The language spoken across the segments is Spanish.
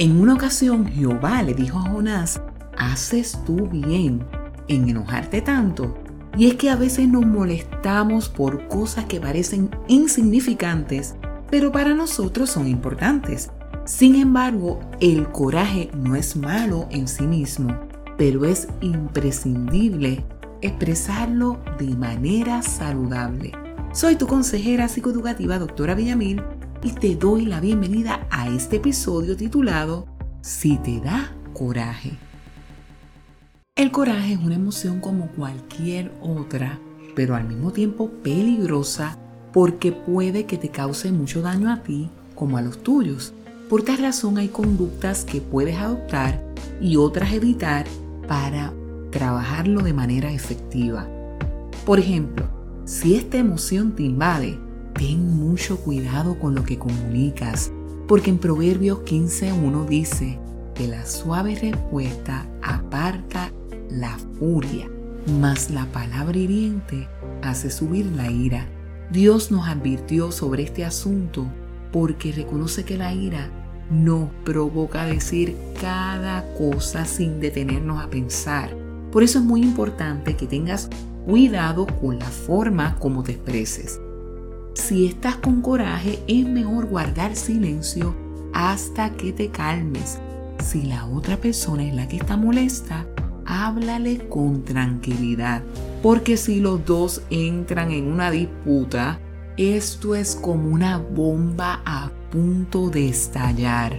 En una ocasión Jehová le dijo a Jonás, ¿haces tú bien en enojarte tanto? Y es que a veces nos molestamos por cosas que parecen insignificantes, pero para nosotros son importantes. Sin embargo, el coraje no es malo en sí mismo, pero es imprescindible expresarlo de manera saludable. Soy tu consejera psicoeducativa, doctora Villamil, y te doy la bienvenida este episodio titulado Si te da coraje. El coraje es una emoción como cualquier otra, pero al mismo tiempo peligrosa porque puede que te cause mucho daño a ti como a los tuyos. Por tal razón hay conductas que puedes adoptar y otras evitar para trabajarlo de manera efectiva. Por ejemplo, si esta emoción te invade, ten mucho cuidado con lo que comunicas, porque en Proverbios 15.1 dice que la suave respuesta aparta la furia, mas la palabra hiriente hace subir la ira. Dios nos advirtió sobre este asunto porque reconoce que la ira nos provoca decir cada cosa sin detenernos a pensar. Por eso es muy importante que tengas cuidado con la forma como te expreses. Si estás con coraje, es mejor guardar silencio hasta que te calmes. Si la otra persona es la que está molesta, háblale con tranquilidad. Porque si los dos entran en una disputa, esto es como una bomba a punto de estallar.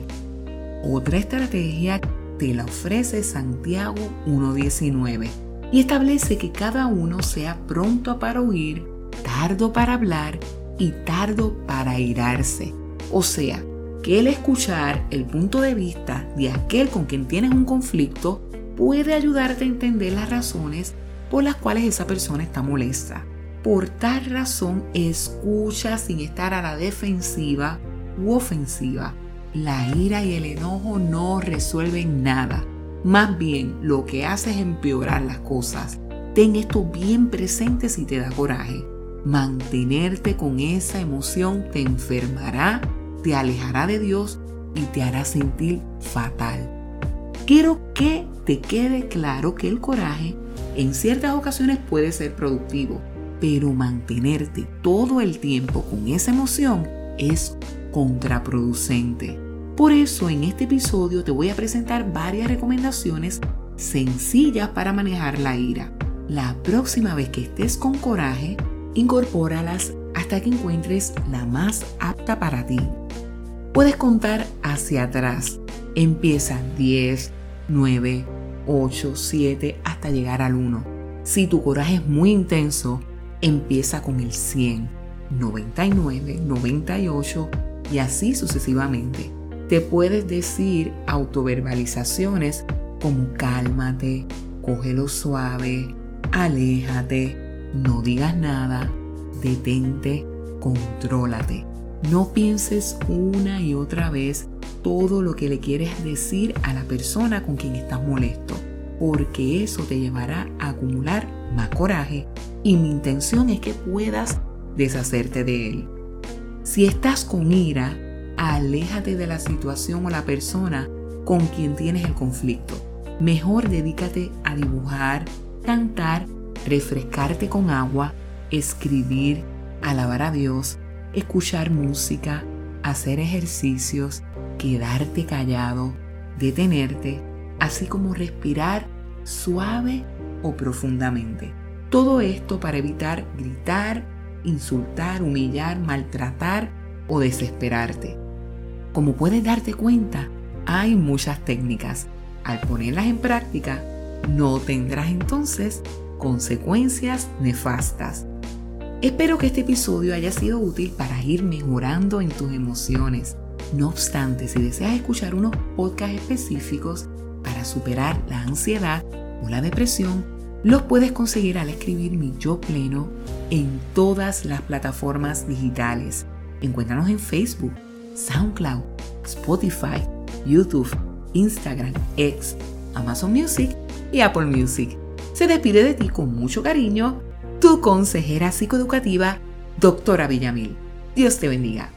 Otra estrategia te la ofrece Santiago 1.19 y establece que cada uno sea pronto para oír, tardo para hablar y tardo para irarse. O sea, que el escuchar el punto de vista de aquel con quien tienes un conflicto puede ayudarte a entender las razones por las cuales esa persona está molesta. Por tal razón, escucha sin estar a la defensiva u ofensiva. La ira y el enojo no resuelven nada. Más bien, lo que hace es empeorar las cosas. Ten esto bien presente si te da coraje. Mantenerte con esa emoción te enfermará, te alejará de Dios y te hará sentir fatal. Quiero que te quede claro que el coraje en ciertas ocasiones puede ser productivo, pero mantenerte todo el tiempo con esa emoción es contraproducente. Por eso en este episodio te voy a presentar varias recomendaciones sencillas para manejar la ira. La próxima vez que estés con coraje, incorpóralas hasta que encuentres la más apta para ti. Puedes contar hacia atrás. Empieza 10, 9, 8, 7 hasta llegar al 1. Si tu coraje es muy intenso, empieza con el 100, 99, 98 y así sucesivamente. Te puedes decir autoverbalizaciones como cálmate, cógelo suave, aléjate, no digas nada, detente, contrólate. No pienses una y otra vez todo lo que le quieres decir a la persona con quien estás molesto, porque eso te llevará a acumular más coraje y mi intención es que puedas deshacerte de él. Si estás con ira, aléjate de la situación o la persona con quien tienes el conflicto. Mejor dedícate a dibujar, cantar refrescarte con agua, escribir, alabar a Dios, escuchar música, hacer ejercicios, quedarte callado, detenerte, así como respirar suave o profundamente. Todo esto para evitar gritar, insultar, humillar, maltratar o desesperarte. Como puedes darte cuenta, hay muchas técnicas. Al ponerlas en práctica, no tendrás entonces consecuencias nefastas. Espero que este episodio haya sido útil para ir mejorando en tus emociones. No obstante, si deseas escuchar unos podcasts específicos para superar la ansiedad o la depresión, los puedes conseguir al escribir mi yo pleno en todas las plataformas digitales. Encuéntranos en Facebook, SoundCloud, Spotify, YouTube, Instagram, X, Amazon Music y Apple Music. Se despide de ti con mucho cariño tu consejera psicoeducativa, doctora Villamil. Dios te bendiga.